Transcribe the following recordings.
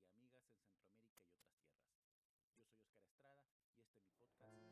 y amigas en Centroamérica y otras tierras. Yo soy Oscar Estrada y este es mi podcast.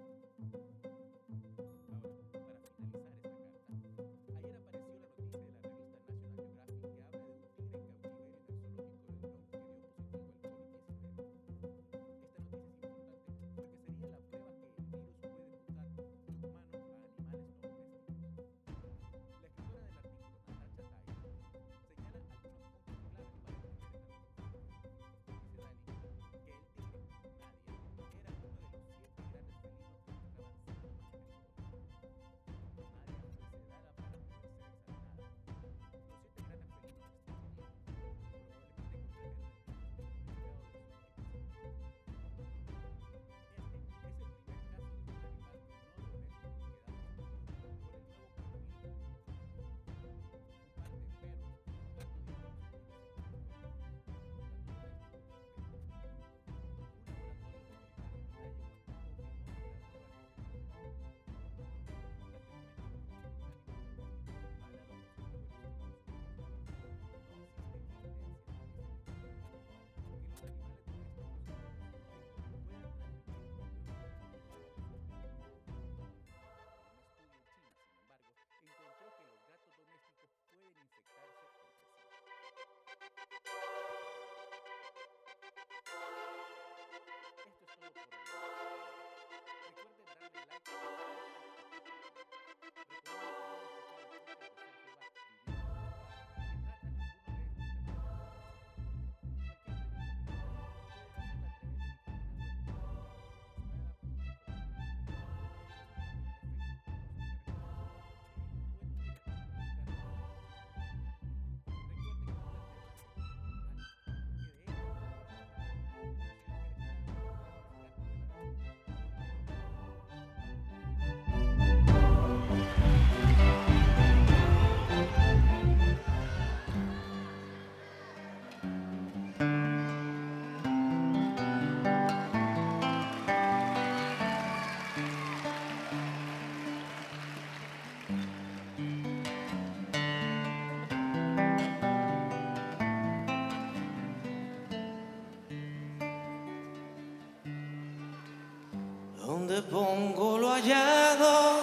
donde pongo lo hallado.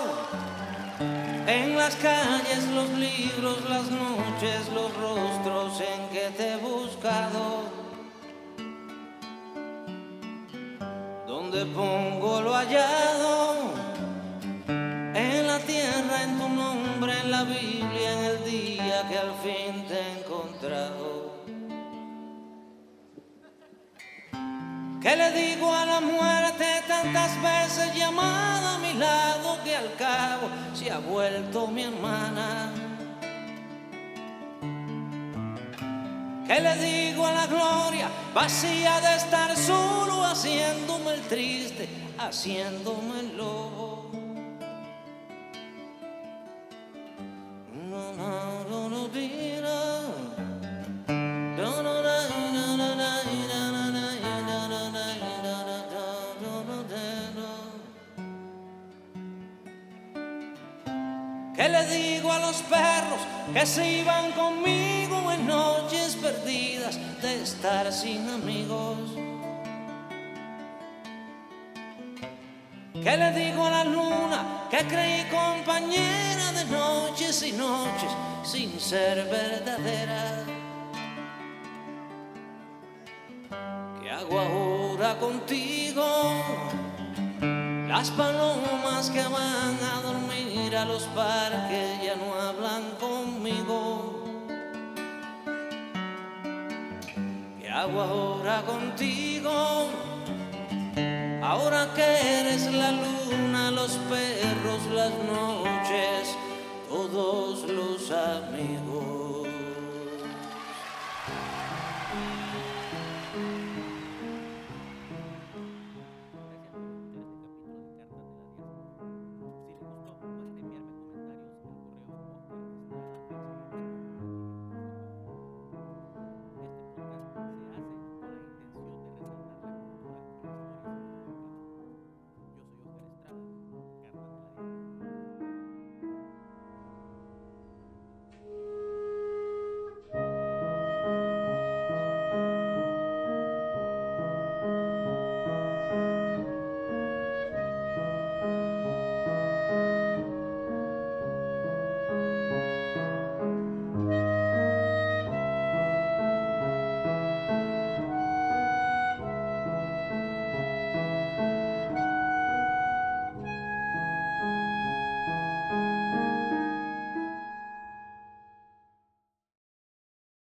En las calles, los libros, las noches, los rostros en que te he buscado. Donde pongo lo hallado. En la tierra, en tu nombre, en la Biblia, en el día que al fin ¿Qué le digo a la muerte tantas veces llamada a mi lado que al cabo se ha vuelto mi hermana? ¿Qué le digo a la gloria vacía de estar solo haciéndome el triste, haciéndome el lobo? ¿Qué le digo a los perros que se iban conmigo en noches perdidas de estar sin amigos? ¿Qué le digo a la luna que creí compañera de noches y noches sin ser verdadera? ¿Qué hago ahora contigo? Las palomas que van a dormir a los parques ya no hablan conmigo. ¿Qué hago ahora contigo? Ahora que eres la luna, los perros, las noches, todos los amigos.